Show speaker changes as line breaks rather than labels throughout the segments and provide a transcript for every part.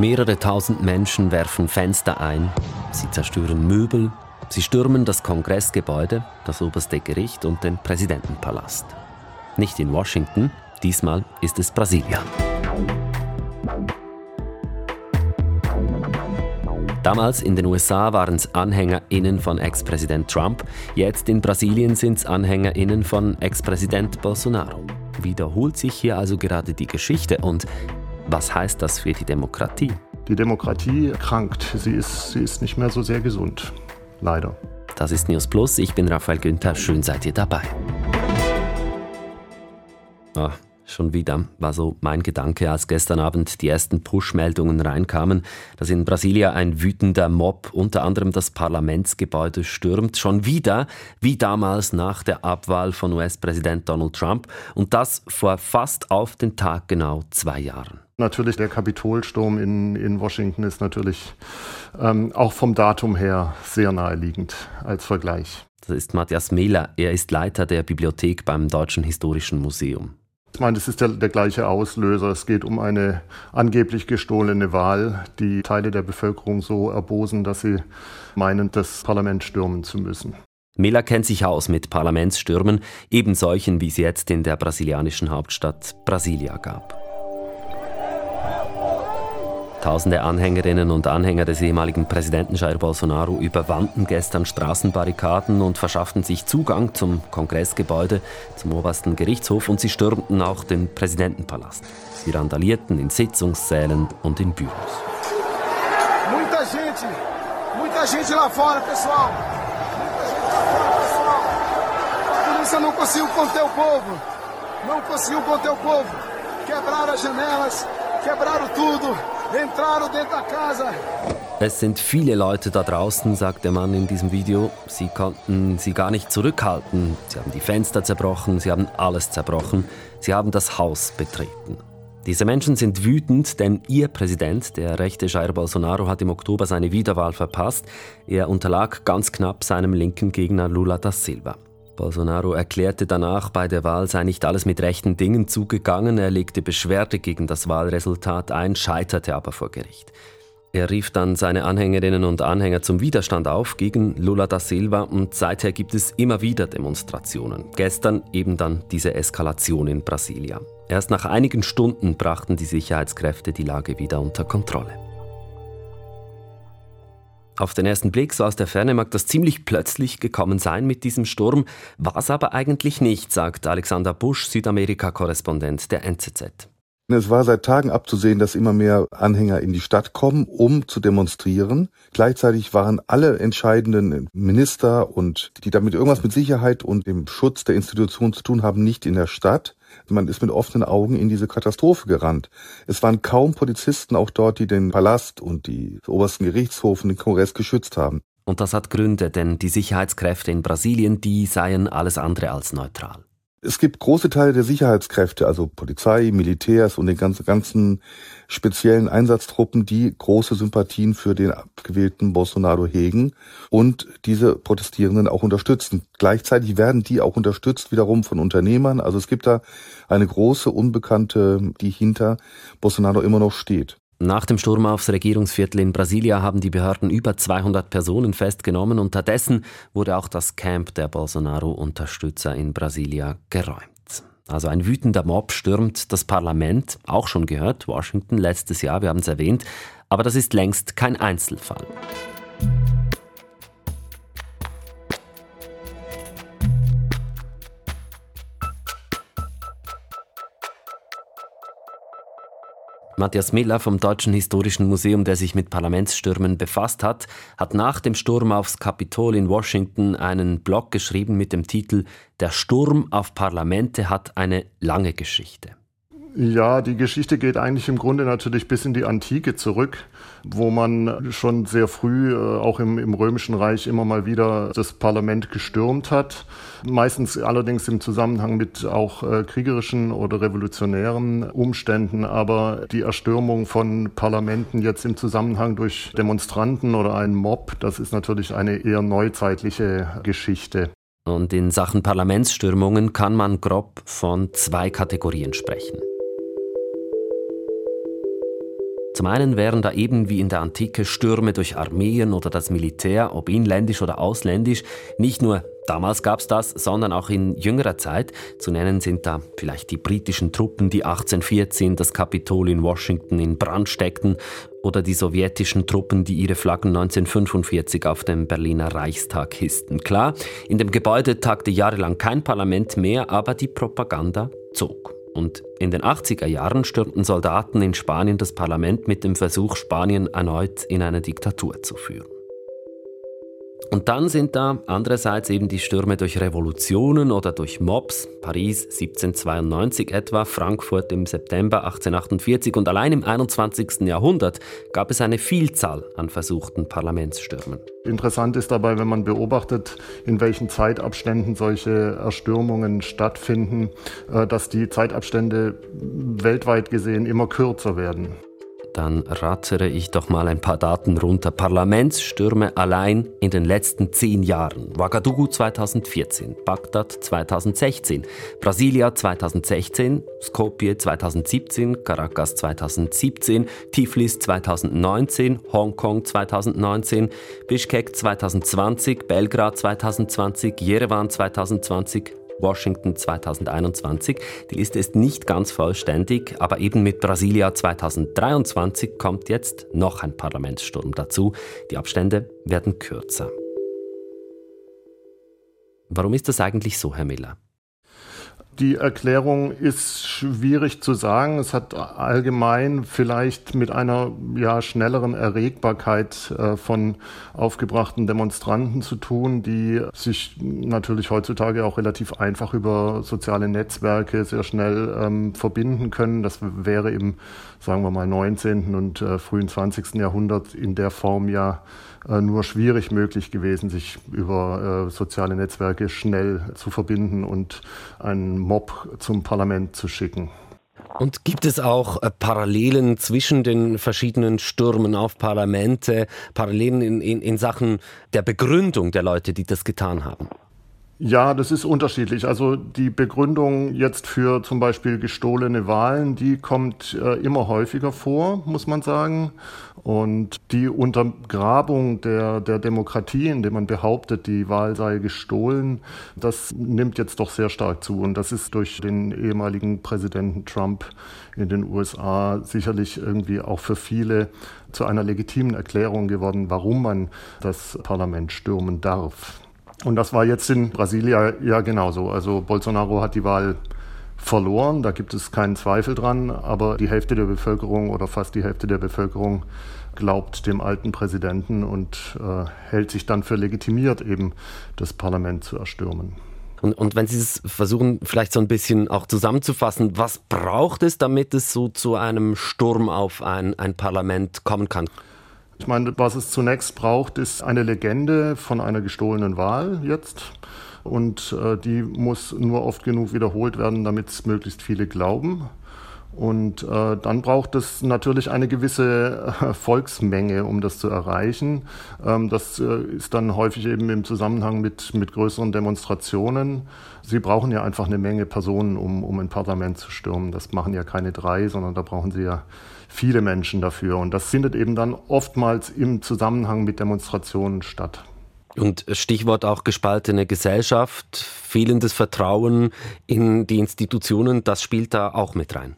Mehrere tausend Menschen werfen Fenster ein, sie zerstören Möbel, sie stürmen das Kongressgebäude, das oberste Gericht und den Präsidentenpalast. Nicht in Washington, diesmal ist es Brasilia. Damals in den USA waren es AnhängerInnen von Ex-Präsident Trump, jetzt in Brasilien sind es AnhängerInnen von Ex-Präsident Bolsonaro. Wiederholt sich hier also gerade die Geschichte und was heißt das für die Demokratie?
Die Demokratie krankt, sie ist, sie ist nicht mehr so sehr gesund, leider.
Das ist News Plus, ich bin Raphael Günther, schön seid ihr dabei. Oh, Schon wieder war so mein Gedanke, als gestern Abend die ersten Push-Meldungen reinkamen, dass in Brasilia ein wütender Mob unter anderem das Parlamentsgebäude stürmt. Schon wieder, wie damals nach der Abwahl von US-Präsident Donald Trump. Und das vor fast auf den Tag genau zwei Jahren.
Natürlich, der Kapitolsturm in, in Washington ist natürlich ähm, auch vom Datum her sehr naheliegend als Vergleich.
Das ist Matthias Mehler. Er ist Leiter der Bibliothek beim Deutschen Historischen Museum.
Ich meine, es ist der, der, gleiche Auslöser. Es geht um eine angeblich gestohlene Wahl, die Teile der Bevölkerung so erbosen, dass sie meinen, das Parlament stürmen zu müssen.
Mela kennt sich aus mit Parlamentsstürmen, eben solchen, wie es jetzt in der brasilianischen Hauptstadt Brasilia gab. Tausende Anhängerinnen und Anhänger des ehemaligen Präsidenten Jair Bolsonaro überwanden gestern Straßenbarrikaden und verschafften sich Zugang zum Kongressgebäude, zum obersten Gerichtshof und sie stürmten auch den Präsidentenpalast. Sie randalierten in Sitzungssälen und in Büros.
Muita gente, muita gente lá fora, pessoal. Muita gente lá fora, pessoal. A polícia não conseguiu conter o povo. Não conseguiu conter o povo. Quebraram as janelas, quebraram tudo.
Es sind viele Leute da draußen, sagt der Mann in diesem Video. Sie konnten sie gar nicht zurückhalten. Sie haben die Fenster zerbrochen, sie haben alles zerbrochen. Sie haben das Haus betreten. Diese Menschen sind wütend, denn ihr Präsident, der rechte Jair Bolsonaro, hat im Oktober seine Wiederwahl verpasst. Er unterlag ganz knapp seinem linken Gegner Lula da Silva. Bolsonaro erklärte danach, bei der Wahl sei nicht alles mit rechten Dingen zugegangen. Er legte Beschwerde gegen das Wahlresultat ein, scheiterte aber vor Gericht. Er rief dann seine Anhängerinnen und Anhänger zum Widerstand auf gegen Lula da Silva und seither gibt es immer wieder Demonstrationen. Gestern eben dann diese Eskalation in Brasilia. Erst nach einigen Stunden brachten die Sicherheitskräfte die Lage wieder unter Kontrolle. Auf den ersten Blick, so aus der Ferne, mag das ziemlich plötzlich gekommen sein mit diesem Sturm, war es aber eigentlich nicht, sagt Alexander Busch, Südamerika-Korrespondent der NZZ.
Es war seit Tagen abzusehen, dass immer mehr Anhänger in die Stadt kommen, um zu demonstrieren. Gleichzeitig waren alle entscheidenden Minister und die damit irgendwas mit Sicherheit und dem Schutz der Institutionen zu tun haben, nicht in der Stadt. Man ist mit offenen Augen in diese Katastrophe gerannt. Es waren kaum Polizisten auch dort, die den Palast und die obersten Gerichtshof und den Kongress geschützt haben.
Und das hat Gründe, denn die Sicherheitskräfte in Brasilien, die seien alles andere als neutral.
Es gibt große Teile der Sicherheitskräfte, also Polizei, Militärs und den ganzen, ganzen speziellen Einsatztruppen, die große Sympathien für den abgewählten Bolsonaro hegen und diese Protestierenden auch unterstützen. Gleichzeitig werden die auch unterstützt wiederum von Unternehmern. Also es gibt da eine große Unbekannte, die hinter Bolsonaro immer noch steht.
Nach dem Sturm aufs Regierungsviertel in Brasilia haben die Behörden über 200 Personen festgenommen. Unterdessen wurde auch das Camp der Bolsonaro-Unterstützer in Brasilia geräumt. Also ein wütender Mob stürmt das Parlament, auch schon gehört, Washington letztes Jahr, wir haben es erwähnt, aber das ist längst kein Einzelfall. Matthias Miller vom Deutschen Historischen Museum, der sich mit Parlamentsstürmen befasst hat, hat nach dem Sturm aufs Kapitol in Washington einen Blog geschrieben mit dem Titel Der Sturm auf Parlamente hat eine lange Geschichte.
Ja, die Geschichte geht eigentlich im Grunde natürlich bis in die Antike zurück, wo man schon sehr früh, äh, auch im, im Römischen Reich, immer mal wieder das Parlament gestürmt hat. Meistens allerdings im Zusammenhang mit auch äh, kriegerischen oder revolutionären Umständen. Aber die Erstürmung von Parlamenten jetzt im Zusammenhang durch Demonstranten oder einen Mob, das ist natürlich eine eher neuzeitliche Geschichte.
Und in Sachen Parlamentsstürmungen kann man grob von zwei Kategorien sprechen. Zum einen wären da eben wie in der Antike Stürme durch Armeen oder das Militär, ob inländisch oder ausländisch, nicht nur Damals gab es das, sondern auch in jüngerer Zeit. Zu nennen sind da vielleicht die britischen Truppen, die 1814 das Kapitol in Washington in Brand steckten, oder die sowjetischen Truppen, die ihre Flaggen 1945 auf dem Berliner Reichstag hissten. Klar, in dem Gebäude tagte jahrelang kein Parlament mehr, aber die Propaganda zog. Und in den 80er Jahren stürmten Soldaten in Spanien das Parlament mit dem Versuch, Spanien erneut in eine Diktatur zu führen. Und dann sind da andererseits eben die Stürme durch Revolutionen oder durch Mobs, Paris 1792 etwa, Frankfurt im September 1848 und allein im 21. Jahrhundert gab es eine Vielzahl an versuchten Parlamentsstürmen.
Interessant ist dabei, wenn man beobachtet, in welchen Zeitabständen solche Erstürmungen stattfinden, äh, dass die Zeitabstände weltweit gesehen immer kürzer werden.
Dann rattere ich doch mal ein paar Daten runter. Parlamentsstürme allein in den letzten zehn Jahren. Ouagadougou 2014, Bagdad 2016, Brasilia 2016, Skopje 2017, Caracas 2017, Tiflis 2019, Hongkong 2019, Bishkek 2020, Belgrad 2020, Jerewan 2020, Washington 2021. Die Liste ist nicht ganz vollständig, aber eben mit Brasilia 2023 kommt jetzt noch ein Parlamentssturm dazu. Die Abstände werden kürzer. Warum ist das eigentlich so, Herr Miller?
Die Erklärung ist schwierig zu sagen. Es hat allgemein vielleicht mit einer ja, schnelleren Erregbarkeit äh, von aufgebrachten Demonstranten zu tun, die sich natürlich heutzutage auch relativ einfach über soziale Netzwerke sehr schnell ähm, verbinden können. Das wäre im, sagen wir mal, 19. und äh, frühen 20. Jahrhundert in der Form ja äh, nur schwierig möglich gewesen, sich über äh, soziale Netzwerke schnell zu verbinden und einen Mob zum Parlament zu schicken.
Und gibt es auch äh, Parallelen zwischen den verschiedenen Stürmen auf Parlamente, Parallelen in, in, in Sachen der Begründung der Leute, die das getan haben?
Ja, das ist unterschiedlich. Also die Begründung jetzt für zum Beispiel gestohlene Wahlen, die kommt äh, immer häufiger vor, muss man sagen. Und die Untergrabung der, der Demokratie, indem man behauptet, die Wahl sei gestohlen, das nimmt jetzt doch sehr stark zu. Und das ist durch den ehemaligen Präsidenten Trump in den USA sicherlich irgendwie auch für viele zu einer legitimen Erklärung geworden, warum man das Parlament stürmen darf. Und das war jetzt in Brasilia ja genauso. Also Bolsonaro hat die Wahl verloren, da gibt es keinen Zweifel dran, aber die Hälfte der Bevölkerung oder fast die Hälfte der Bevölkerung glaubt dem alten Präsidenten und äh, hält sich dann für legitimiert, eben das Parlament zu erstürmen.
Und, und wenn Sie es versuchen, vielleicht so ein bisschen auch zusammenzufassen, was braucht es, damit es so zu einem Sturm auf ein, ein Parlament kommen kann?
Ich meine, was es zunächst braucht, ist eine Legende von einer gestohlenen Wahl jetzt. Und äh, die muss nur oft genug wiederholt werden, damit es möglichst viele glauben. Und äh, dann braucht es natürlich eine gewisse äh, Volksmenge, um das zu erreichen. Ähm, das äh, ist dann häufig eben im Zusammenhang mit, mit größeren Demonstrationen. Sie brauchen ja einfach eine Menge Personen, um, um ein Parlament zu stürmen. Das machen ja keine drei, sondern da brauchen sie ja viele Menschen dafür. Und das findet eben dann oftmals im Zusammenhang mit Demonstrationen statt.
Und Stichwort auch gespaltene Gesellschaft, fehlendes Vertrauen in die Institutionen, das spielt da auch mit rein.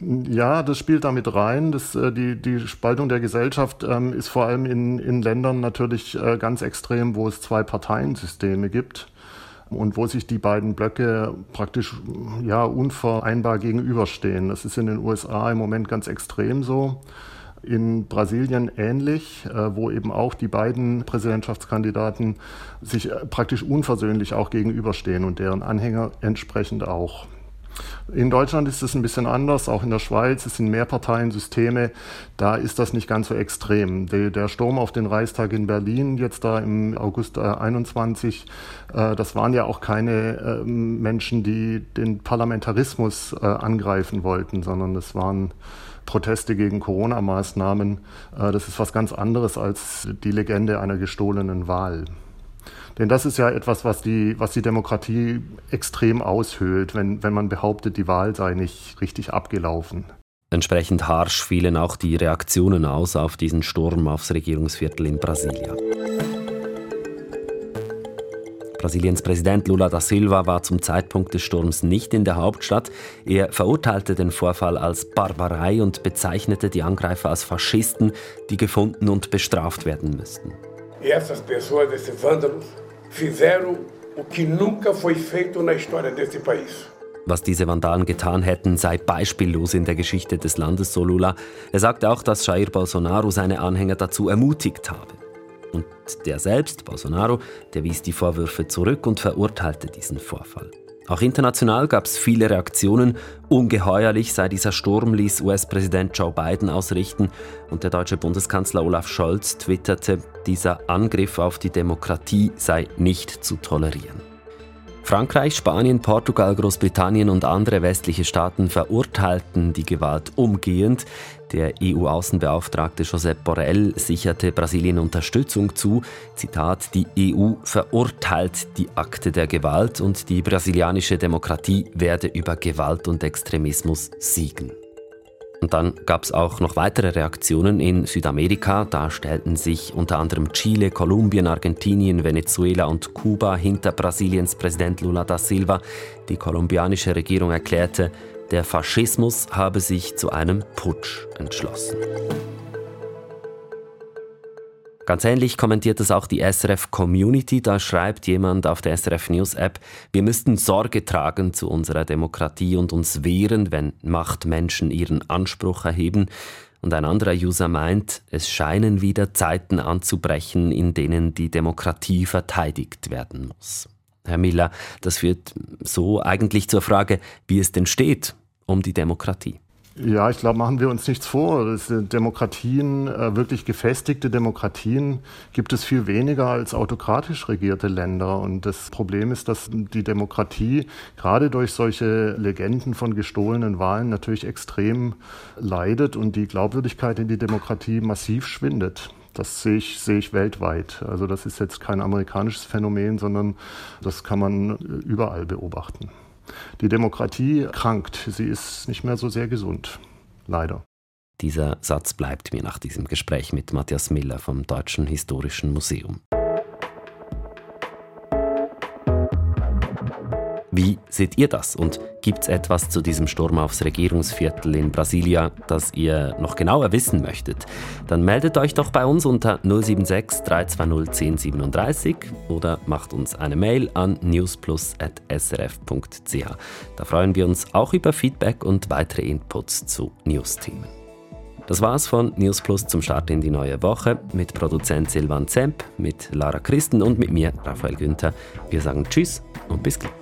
Ja, das spielt damit rein. Das, äh, die, die Spaltung der Gesellschaft ähm, ist vor allem in, in Ländern natürlich äh, ganz extrem, wo es zwei Parteiensysteme gibt und wo sich die beiden Blöcke praktisch ja, unvereinbar gegenüberstehen. Das ist in den USA im Moment ganz extrem so. In Brasilien ähnlich, äh, wo eben auch die beiden Präsidentschaftskandidaten sich äh, praktisch unversöhnlich auch gegenüberstehen und deren Anhänger entsprechend auch. In Deutschland ist es ein bisschen anders, auch in der Schweiz, es sind Mehrparteiensysteme, da ist das nicht ganz so extrem. Der, Sturm auf den Reichstag in Berlin, jetzt da im August 21, äh, das waren ja auch keine ähm, Menschen, die den Parlamentarismus äh, angreifen wollten, sondern es waren Proteste gegen Corona-Maßnahmen. Äh, das ist was ganz anderes als die Legende einer gestohlenen Wahl. Denn das ist ja etwas, was die, was die Demokratie extrem aushöhlt, wenn, wenn man behauptet, die Wahl sei nicht richtig abgelaufen.
Entsprechend harsch fielen auch die Reaktionen aus auf diesen Sturm aufs Regierungsviertel in Brasilia. Brasiliens Präsident Lula da Silva war zum Zeitpunkt des Sturms nicht in der Hauptstadt. Er verurteilte den Vorfall als Barbarei und bezeichnete die Angreifer als Faschisten, die gefunden und bestraft werden müssten.
E essas pessoas, esses vândalos, fizeram o que nunca foi feito na história desse país.
Was diese Vandalen getan hätten, sei beispiellos in der Geschichte des Landes, so Lula. Er sagte auch, dass Jair Bolsonaro seine Anhänger dazu ermutigt habe. Und der selbst, Bolsonaro, der wies die Vorwürfe zurück und verurteilte diesen Vorfall. Auch international gab es viele Reaktionen. Ungeheuerlich sei dieser Sturm, ließ US-Präsident Joe Biden ausrichten. Und der deutsche Bundeskanzler Olaf Scholz twitterte, dieser Angriff auf die Demokratie sei nicht zu tolerieren. Frankreich, Spanien, Portugal, Großbritannien und andere westliche Staaten verurteilten die Gewalt umgehend. Der EU-Außenbeauftragte Josep Borrell sicherte Brasilien Unterstützung zu. Zitat: Die EU verurteilt die Akte der Gewalt und die brasilianische Demokratie werde über Gewalt und Extremismus siegen. Und dann gab es auch noch weitere Reaktionen in Südamerika. Da stellten sich unter anderem Chile, Kolumbien, Argentinien, Venezuela und Kuba hinter Brasiliens Präsident Lula da Silva. Die kolumbianische Regierung erklärte, der Faschismus habe sich zu einem Putsch entschlossen. Ganz ähnlich kommentiert es auch die SRF Community. Da schreibt jemand auf der SRF News App, wir müssten Sorge tragen zu unserer Demokratie und uns wehren, wenn Machtmenschen ihren Anspruch erheben. Und ein anderer User meint, es scheinen wieder Zeiten anzubrechen, in denen die Demokratie verteidigt werden muss. Herr Miller, das führt so eigentlich zur Frage, wie es denn steht um die Demokratie.
Ja, ich glaube, machen wir uns nichts vor. Demokratien, äh, wirklich gefestigte Demokratien, gibt es viel weniger als autokratisch regierte Länder. Und das Problem ist, dass die Demokratie gerade durch solche Legenden von gestohlenen Wahlen natürlich extrem leidet und die Glaubwürdigkeit in die Demokratie massiv schwindet. Das sehe ich, sehe ich weltweit. Also das ist jetzt kein amerikanisches Phänomen, sondern das kann man überall beobachten. Die Demokratie krankt, sie ist nicht mehr so sehr gesund, leider.
Dieser Satz bleibt mir nach diesem Gespräch mit Matthias Miller vom Deutschen Historischen Museum. Wie seht ihr das? Und gibt es etwas zu diesem Sturm aufs Regierungsviertel in Brasilia, das ihr noch genauer wissen möchtet? Dann meldet euch doch bei uns unter 076 320 1037 oder macht uns eine Mail an newsplus.srf.ch. Da freuen wir uns auch über Feedback und weitere Inputs zu News-Themen. Das war's von News Plus zum Start in die neue Woche mit Produzent Silvan Zemp, mit Lara Christen und mit mir, Raphael Günther. Wir sagen Tschüss und bis gleich.